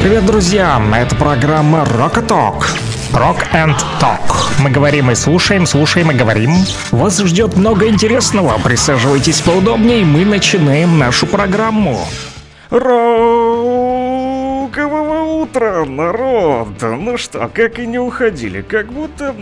Привет, друзья! Это программа Rock Talk. Rock and Talk. Мы говорим и слушаем, слушаем и говорим. Вас ждет много интересного. Присаживайтесь поудобнее, мы начинаем нашу программу. Рокового утра, народ! Ну что, как и не уходили, как будто